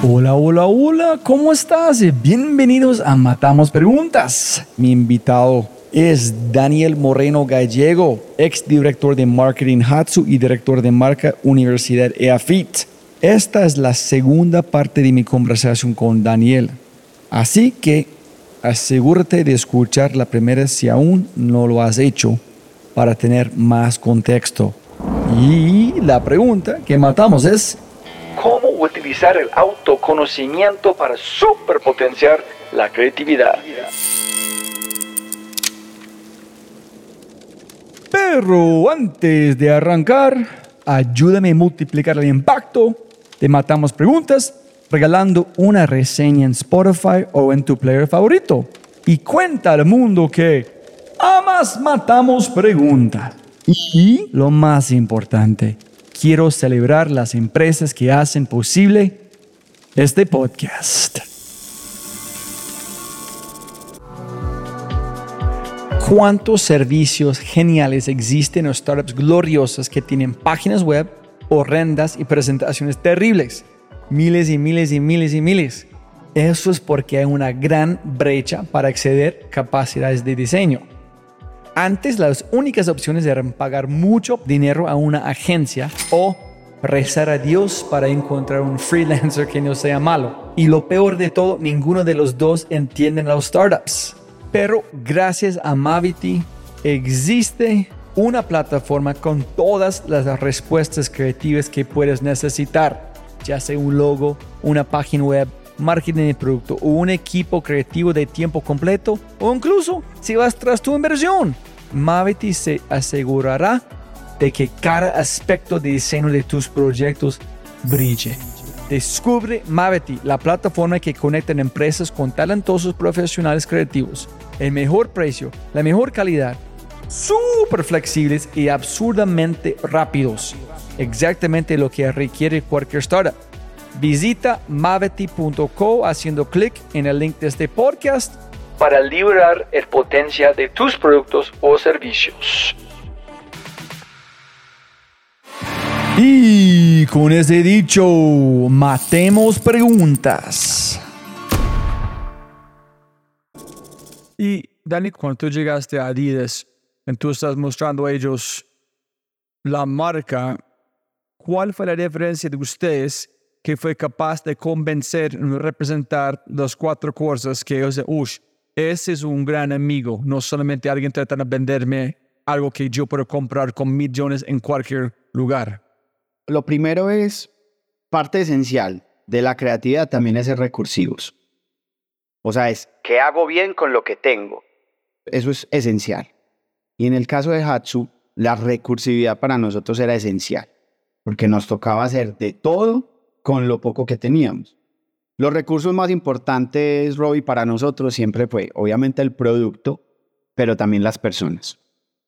Hola, hola, hola, ¿cómo estás? Bienvenidos a Matamos Preguntas. Mi invitado es Daniel Moreno Gallego, ex director de marketing Hatsu y director de marca Universidad EAFIT. Esta es la segunda parte de mi conversación con Daniel, así que asegúrate de escuchar la primera si aún no lo has hecho para tener más contexto. Y la pregunta que matamos es, utilizar el autoconocimiento para superpotenciar la creatividad. Pero antes de arrancar, ayúdame a multiplicar el impacto. Te matamos preguntas regalando una reseña en Spotify o en tu player favorito. Y cuenta al mundo que amas matamos preguntas. Y lo más importante, quiero celebrar las empresas que hacen posible este podcast. ¿Cuántos servicios geniales existen en startups gloriosas que tienen páginas web horrendas y presentaciones terribles? Miles y miles y miles y miles. Eso es porque hay una gran brecha para acceder capacidades de diseño. Antes las únicas opciones eran pagar mucho dinero a una agencia o rezar a Dios para encontrar un freelancer que no sea malo. Y lo peor de todo, ninguno de los dos entienden los startups. Pero gracias a Mavity existe una plataforma con todas las respuestas creativas que puedes necesitar, ya sea un logo, una página web, marketing de producto o un equipo creativo de tiempo completo o incluso si vas tras tu inversión. Mavity se asegurará de que cada aspecto de diseño de tus proyectos brille. Descubre Mavity, la plataforma que conecta empresas con talentosos profesionales creativos. El mejor precio, la mejor calidad, súper flexibles y absurdamente rápidos. Exactamente lo que requiere cualquier startup. Visita mavity.co haciendo clic en el link de este podcast para liberar el potencial de tus productos o servicios. Y con ese dicho, matemos preguntas. Y Dani, cuando tú llegaste a Adidas, tú estás mostrando a ellos la marca, ¿cuál fue la diferencia de ustedes que fue capaz de convencer, representar las cuatro cosas que ellos, uff, ese es un gran amigo, no solamente alguien tratando de venderme algo que yo puedo comprar con millones en cualquier lugar. Lo primero es, parte esencial de la creatividad también es ser recursivos. O sea, es, ¿qué hago bien con lo que tengo? Eso es esencial. Y en el caso de Hatsu, la recursividad para nosotros era esencial, porque nos tocaba hacer de todo con lo poco que teníamos. Los recursos más importantes, Robbie, para nosotros siempre fue, obviamente, el producto, pero también las personas.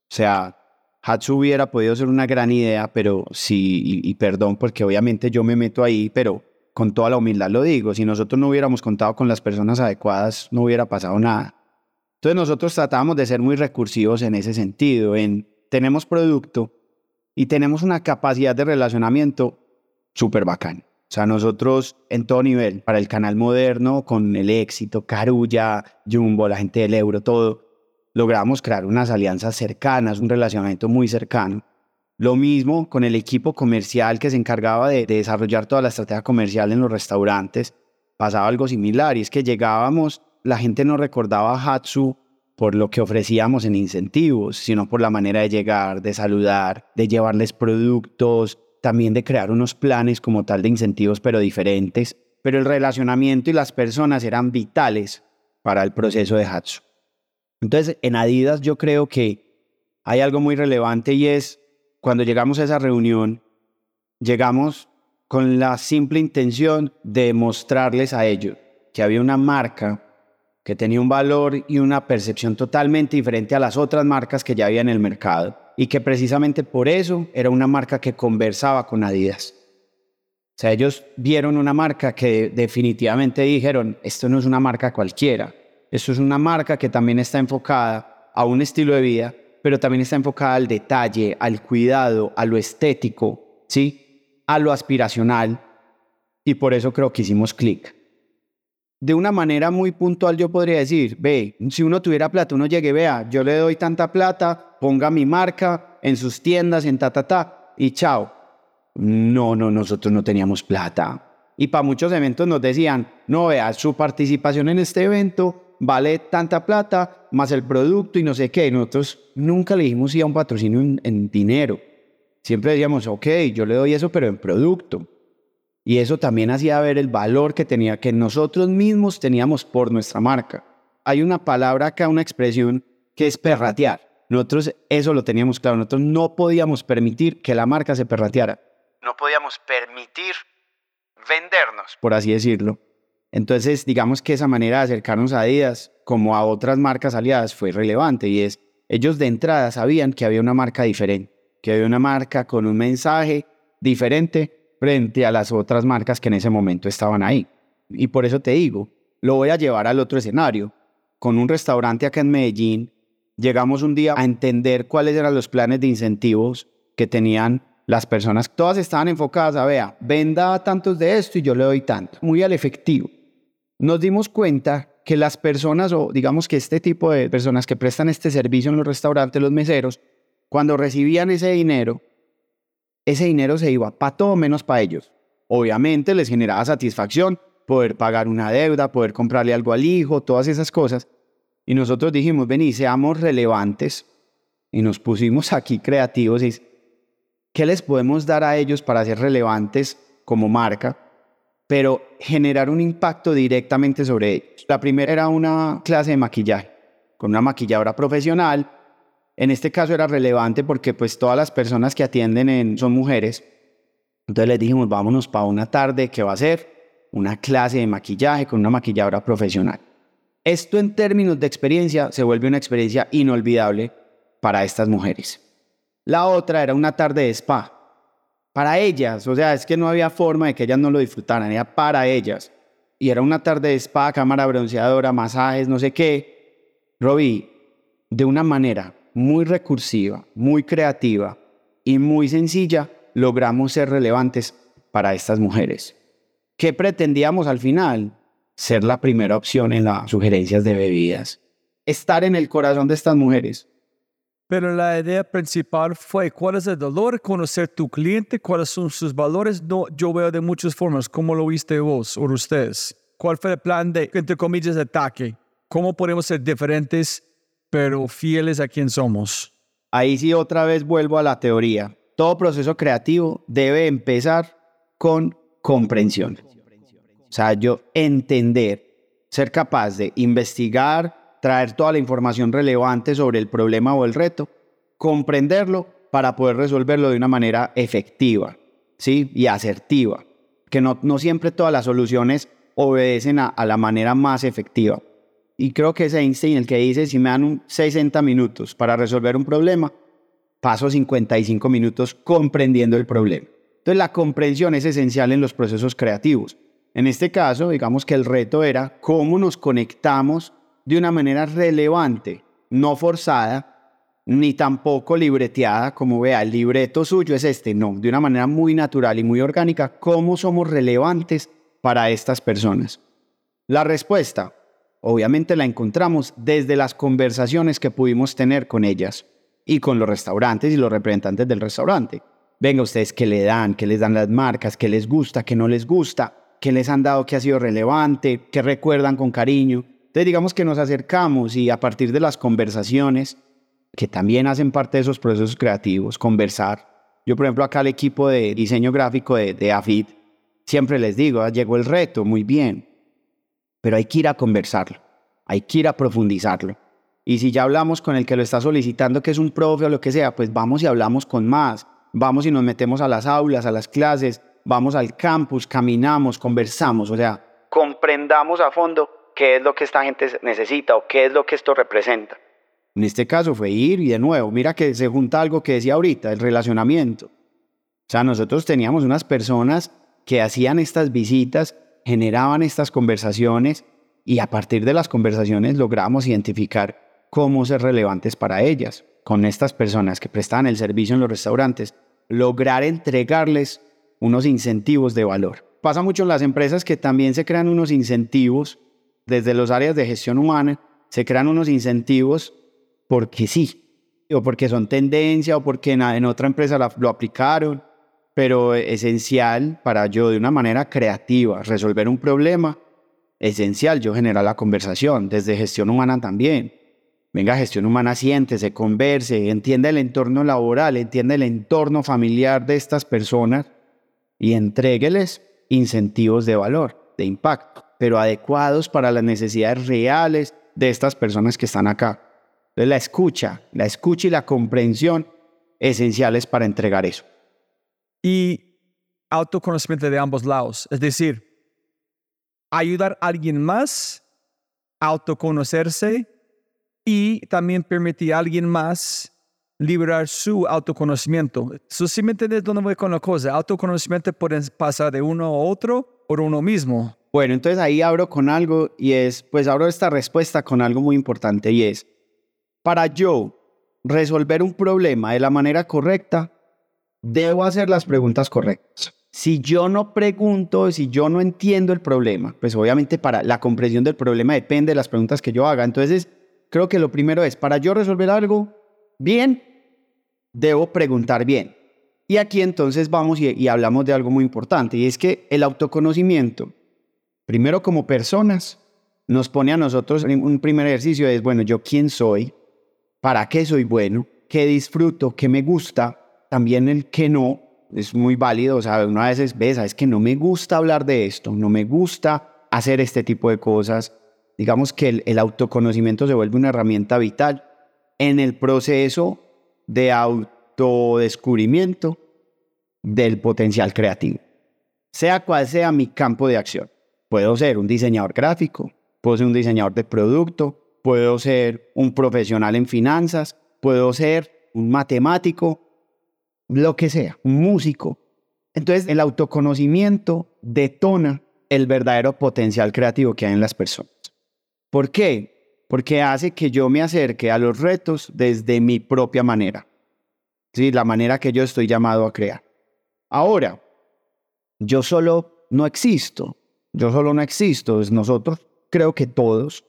O sea, Hatsu hubiera podido ser una gran idea, pero sí, y, perdón, porque obviamente yo me meto ahí, pero con toda la humildad lo digo, si nosotros no hubiéramos contado con las personas adecuadas, no hubiera pasado nada. Entonces nosotros tratamos de ser muy recursivos en ese sentido, en tenemos producto y tenemos una capacidad de relacionamiento súper bacán. O sea, nosotros en todo nivel, para el canal moderno, con el éxito, Carulla, Jumbo, la gente del euro, todo, logramos crear unas alianzas cercanas, un relacionamiento muy cercano. Lo mismo con el equipo comercial que se encargaba de, desarrollar toda la estrategia comercial en los restaurantes. Pasaba algo similar y es que llegábamos, la gente no recordaba a Hatsu por lo que ofrecíamos en incentivos, sino por la manera de llegar, de saludar, de llevarles productos, también de crear unos planes como tal de incentivos, pero diferentes. Pero el relacionamiento y las personas eran vitales para el proceso de Hatsu. Entonces, en Adidas yo creo que hay algo muy relevante y es cuando llegamos a esa reunión, llegamos con la simple intención de mostrarles a ellos que había una marca que tenía un valor y una percepción totalmente diferente a las otras marcas que ya había en el mercado y que precisamente por eso era una marca que conversaba con Adidas. O sea, ellos vieron una marca que definitivamente dijeron, esto no es una marca cualquiera, esto es una marca que también está enfocada a un estilo de vida, pero también está enfocada al detalle, al cuidado, a lo estético, ¿sí? A lo aspiracional. Y por eso creo que hicimos clic. De una manera muy puntual yo podría decir, ve, si uno tuviera plata, uno llegue, vea, yo le doy tanta plata, ponga mi marca en sus tiendas, en ta, ta, ta, y chao no, no, nosotros no teníamos plata. Y para muchos eventos nos decían, no, vea, su participación en este evento vale tanta plata, más el producto y no sé qué. nosotros nunca le dijimos sí a un patrocinio en, dinero. Siempre decíamos, ok, yo le doy eso, pero en producto. Y eso también hacía ver el valor que tenía, que nosotros mismos teníamos por nuestra marca. Hay una palabra acá, una expresión que es perratear. Nosotros eso lo teníamos claro. Nosotros no podíamos permitir que la marca se perrateara no podíamos permitir vendernos, por así decirlo. Entonces, digamos que esa manera de acercarnos a Adidas, como a otras marcas aliadas, fue relevante y es, ellos de entrada sabían que había una marca diferente, que había una marca con un mensaje diferente frente a las otras marcas que en ese momento estaban ahí. Y por eso te digo, lo voy a llevar al otro escenario. Con un restaurante acá en Medellín, llegamos un día a entender cuáles eran los planes de incentivos que tenían las personas todas estaban enfocadas a, vea, venda tantos de esto y yo le doy tanto, muy al efectivo. Nos dimos cuenta que las personas, o digamos que este tipo de personas que prestan este servicio en los restaurantes, los meseros, cuando recibían ese dinero, ese dinero se iba para todo menos para ellos. Obviamente les generaba satisfacción poder pagar una deuda, poder comprarle algo al hijo, todas esas cosas. Y nosotros dijimos, vení, seamos relevantes. Y nos pusimos aquí creativos y ¿Qué les podemos dar a ellos para ser relevantes como marca, pero generar un impacto directamente sobre ellos? La primera era una clase de maquillaje con una maquilladora profesional. En este caso era relevante porque pues todas las personas que atienden son mujeres. Entonces les dijimos, vámonos para una tarde que va a ser una clase de maquillaje con una maquilladora profesional. Esto en términos de experiencia se vuelve una experiencia inolvidable para estas mujeres. La otra era una tarde de spa. Para ellas, o sea, es que no había forma de que ellas no lo disfrutaran, era para ellas. Y era una tarde de spa, cámara bronceadora, masajes, no sé qué. Robbie, de una manera muy recursiva, muy creativa y muy sencilla, logramos ser relevantes para estas mujeres. ¿Qué pretendíamos al final? Ser la primera opción en las sugerencias de bebidas. Estar en el corazón de estas mujeres. Pero la idea principal fue cuál es el dolor, conocer tu cliente, cuáles son sus valores. No, yo veo de muchas formas. ¿Cómo lo viste vos o ustedes? ¿Cuál fue el plan de, entre comillas, de ataque? ¿Cómo podemos ser diferentes, pero fieles a quien somos? Ahí sí otra vez vuelvo a la teoría. Todo proceso creativo debe empezar con comprensión. O sea, yo entender, ser capaz de investigar, traer toda la información relevante sobre el problema o el reto, comprenderlo para poder resolverlo de una manera efectiva ¿sí? y asertiva, que no, no siempre todas las soluciones obedecen a, la manera más efectiva. Y creo que es Einstein el que dice, si me dan 60 minutos para resolver un problema, paso 55 minutos comprendiendo el problema. Entonces la comprensión es esencial en los procesos creativos. En este caso, digamos que el reto era cómo nos conectamos de una manera relevante, no forzada, ni tampoco libreteada, como vea, el libreto suyo es este, no, de una manera muy natural y muy orgánica, cómo somos relevantes para estas personas. La respuesta, obviamente la encontramos desde las conversaciones que pudimos tener con ellas y con los restaurantes y los representantes del restaurante. Venga ustedes, ¿qué le dan? ¿Qué les dan las marcas? ¿Qué les gusta? ¿Qué no les gusta? ¿Qué les han dado que ha sido relevante? ¿Qué recuerdan con cariño? Entonces digamos que nos acercamos y a partir de las conversaciones, que también hacen parte de esos procesos creativos, conversar. Yo, por ejemplo, acá al equipo de diseño gráfico de, de AFID, siempre les digo, ah, llegó el reto, muy bien, pero hay que ir a conversarlo, hay que ir a profundizarlo. Y si ya hablamos con el que lo está solicitando, que es un profe o lo que sea, pues vamos y hablamos con más, vamos y nos metemos a las aulas, a las clases, vamos al campus, caminamos, conversamos, o sea, comprendamos a fondo qué es lo que esta gente necesita o qué es lo que esto representa. En este caso fue ir y de nuevo, mira que se junta algo que decía ahorita, el relacionamiento. O sea, nosotros teníamos unas personas que hacían estas visitas, generaban estas conversaciones y a partir de las conversaciones logramos identificar cómo ser relevantes para ellas, con estas personas que prestaban el servicio en los restaurantes, lograr entregarles unos incentivos de valor. Pasa mucho en las empresas que también se crean unos incentivos desde los áreas de gestión humana, se crean unos incentivos porque sí, o porque son tendencia, o porque en, otra empresa lo aplicaron, pero esencial para yo de una manera creativa resolver un problema, esencial yo generar la conversación, desde gestión humana también. Venga, gestión humana, siéntese, converse, entienda el entorno laboral, entienda el entorno familiar de estas personas y entrégueles incentivos de valor, de impacto, pero adecuados para las necesidades reales de estas personas que están acá. Entonces, la escucha, la escucha y la comprensión esenciales para entregar eso. Y autoconocimiento de ambos lados, es decir, ayudar a alguien más a autoconocerse y también permitir a alguien más liberar su autoconocimiento. Si me entiendes dónde voy con la cosa, autoconocimiento puede pasar de uno a otro por uno mismo. Bueno, entonces ahí abro con algo y es, pues abro esta respuesta con algo muy importante y es, para yo resolver un problema de la manera correcta, debo hacer las preguntas correctas. Si yo no pregunto, si yo no entiendo el problema, pues obviamente para la comprensión del problema depende de las preguntas que yo haga. Entonces, creo que lo primero es, para yo resolver algo bien, debo preguntar bien. Y aquí entonces vamos y, hablamos de algo muy importante, y es que el autoconocimiento, primero como personas, nos pone a nosotros un primer ejercicio, es, bueno, yo quién soy, para qué soy bueno, qué disfruto, qué me gusta, también el qué no, es muy válido, o sea, una vez ves, es que no me gusta hablar de esto, no me gusta hacer este tipo de cosas. Digamos que el autoconocimiento se vuelve una herramienta vital en el proceso de autodescubrimiento del potencial creativo, sea cual sea mi campo de acción. Puedo ser un diseñador gráfico, puedo ser un diseñador de producto, puedo ser un profesional en finanzas, puedo ser un matemático, lo que sea, un músico. Entonces el autoconocimiento detona el verdadero potencial creativo que hay en las personas. ¿Por qué? Porque hace que yo me acerque a los retos desde mi propia manera, ¿sí? la manera que yo estoy llamado a crear. Ahora, yo solo no existo, yo solo no existo, nosotros creo que todos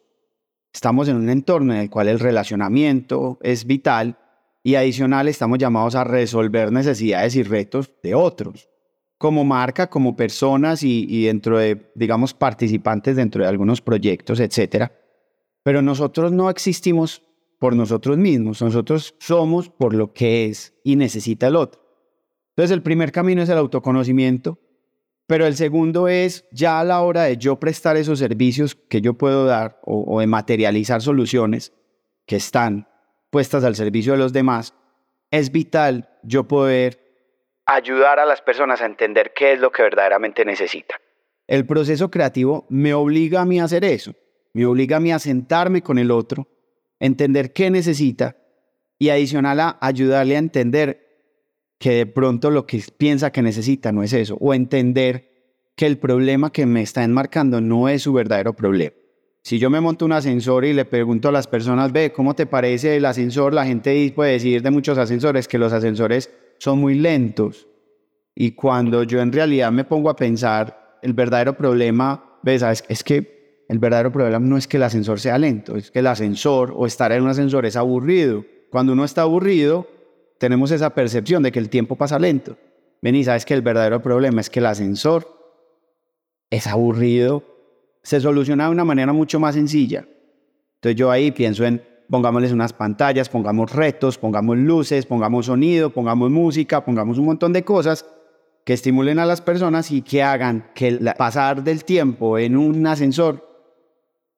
estamos en un entorno en el cual el relacionamiento es vital y adicional estamos llamados a resolver necesidades y retos de otros, como marca, como personas y, y dentro de, digamos, participantes dentro de algunos proyectos, etcétera pero nosotros no existimos por nosotros mismos, nosotros somos por lo que es y necesita el otro. Entonces el primer camino es el autoconocimiento, pero el segundo es ya a la hora de yo prestar esos servicios que yo puedo dar o, de materializar soluciones que están puestas al servicio de los demás, es vital yo poder ayudar a las personas a entender qué es lo que verdaderamente necesitan. El proceso creativo me obliga a mí a hacer eso me obliga a mí a sentarme con el otro, entender qué necesita y adicional a ayudarle a entender que de pronto lo que piensa que necesita no es eso, o entender que el problema que me está enmarcando no es su verdadero problema. Si yo me monto un ascensor y le pregunto a las personas, ve, ¿cómo te parece el ascensor? La gente puede decir de muchos ascensores que los ascensores son muy lentos. Y cuando yo en realidad me pongo a pensar, el verdadero problema, ves, es que el verdadero problema no es que el ascensor sea lento, es que el ascensor o estar en un ascensor es aburrido. Cuando uno está aburrido, tenemos esa percepción de que el tiempo pasa lento. Ven y sabes que el verdadero problema es que el ascensor es aburrido. Se soluciona de una manera mucho más sencilla. Entonces yo ahí pienso en pongámosles unas pantallas, pongamos retos, pongamos luces, pongamos sonido, pongamos música, pongamos un montón de cosas que estimulen a las personas y que hagan que el pasar del tiempo en un ascensor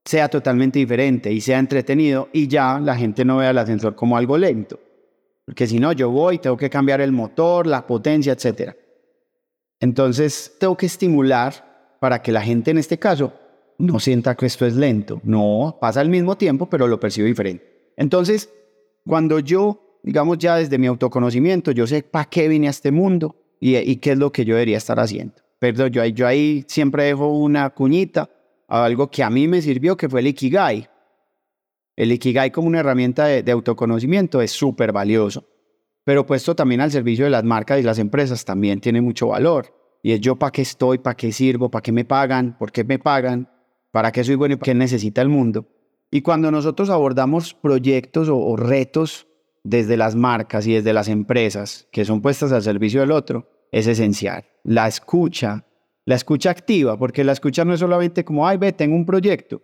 sea totalmente diferente y sea entretenido y ya la gente no vea el ascensor como algo lento. Porque si no, yo voy, tengo que cambiar el motor, la potencia, etc. Entonces tengo que estimular para que la gente en este caso no sienta que esto es lento. No, pasa al mismo tiempo, pero lo percibo diferente. Entonces, cuando yo, digamos ya desde mi autoconocimiento, yo sé para qué vine a este mundo y, qué es lo que yo debería estar haciendo. Pero yo, yo ahí siempre dejo una cuñita algo que a mí me sirvió, que fue el Ikigai. El Ikigai como una herramienta de, de autoconocimiento es súper valioso, pero puesto también al servicio de las marcas y las empresas también tiene mucho valor. Y es yo para qué estoy, para qué sirvo, para qué me pagan, por qué me pagan, para qué soy bueno y qué necesita el mundo. Y cuando nosotros abordamos proyectos o, retos desde las marcas y desde las empresas que son puestas al servicio del otro, es esencial. La escucha, la escucha activa, porque la escucha no es solamente como, ay, ve, tengo un proyecto,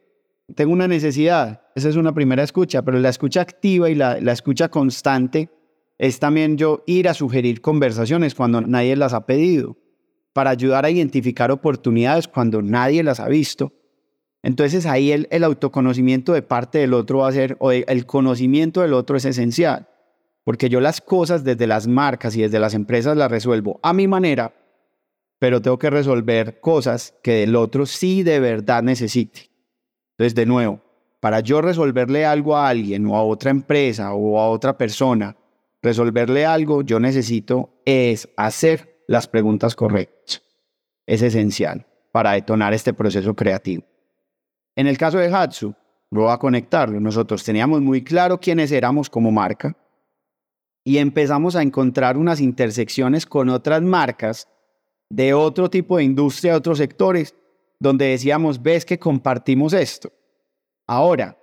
tengo una necesidad. Esa es una primera escucha, pero la escucha activa y la, la escucha constante es también yo ir a sugerir conversaciones cuando nadie las ha pedido, para ayudar a identificar oportunidades cuando nadie las ha visto entonces ahí el, autoconocimiento de parte del otro va a ser, o el conocimiento del otro es esencial, porque yo las cosas desde las marcas y desde las empresas las resuelvo a mi manera, pero tengo que resolver cosas que del otro sí de verdad necesite. Entonces, de nuevo, para yo resolverle algo a alguien o a otra empresa o a otra persona, resolverle algo, yo necesito es hacer las preguntas correctas. Es esencial para detonar este proceso creativo. En el caso de Hatsu, voy a conectarlo. Nosotros teníamos muy claro quiénes éramos como marca y empezamos a encontrar unas intersecciones con otras marcas de otro tipo de industria, de otros sectores, donde decíamos, ves que compartimos esto. Ahora,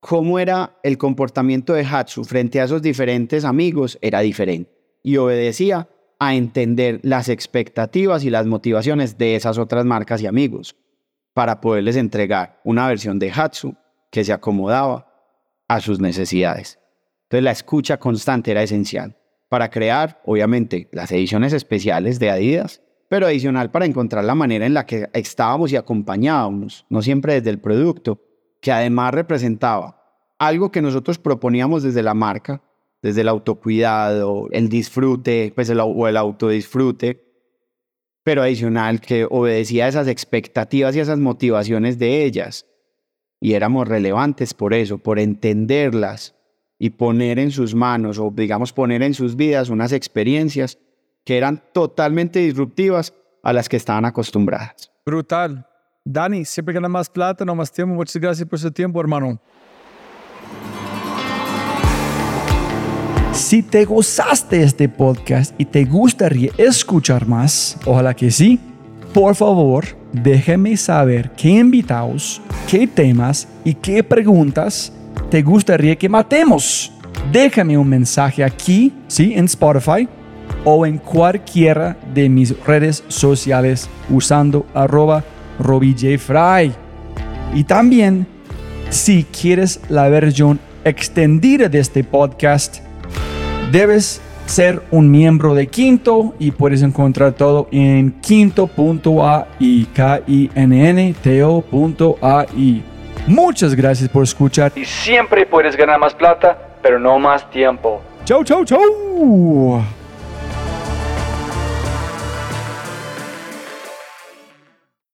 ¿cómo era el comportamiento de Hatsu frente a esos diferentes amigos? Era diferente y obedecía a entender las expectativas y las motivaciones de esas otras marcas y amigos para poderles entregar una versión de Hatsu que se acomodaba a sus necesidades. Entonces la escucha constante era esencial para crear, obviamente, las ediciones especiales de Adidas, pero adicional para encontrar la manera en la que estábamos y acompañábamos, no siempre desde el producto, que además representaba algo que nosotros proponíamos desde la marca, desde el autocuidado, el disfrute, pues el, o el autodisfrute, pero adicional que obedecía a esas expectativas y a esas motivaciones de ellas. Y éramos relevantes por eso, por entenderlas y poner en sus manos o digamos poner en sus vidas unas experiencias que eran totalmente disruptivas a las que estaban acostumbradas. Brutal. Dani, siempre gana más plata, no más tiempo. Muchas gracias por su tiempo, hermano. Si te gozaste este podcast y te gustaría escuchar más, ojalá que sí, por favor, déjame saber qué invitados, qué temas y qué preguntas te gustaría que matemos. Déjame un mensaje aquí, sí, en Spotify o en cualquiera de mis redes sociales usando arroba robijfry. Y también, si quieres la versión extendida de este podcast, Debes ser un miembro de Quinto y puedes encontrar todo en quinto.ai, k i n n t -O Muchas gracias por escuchar y siempre puedes ganar más plata, pero no más tiempo. Chau, chau, chau.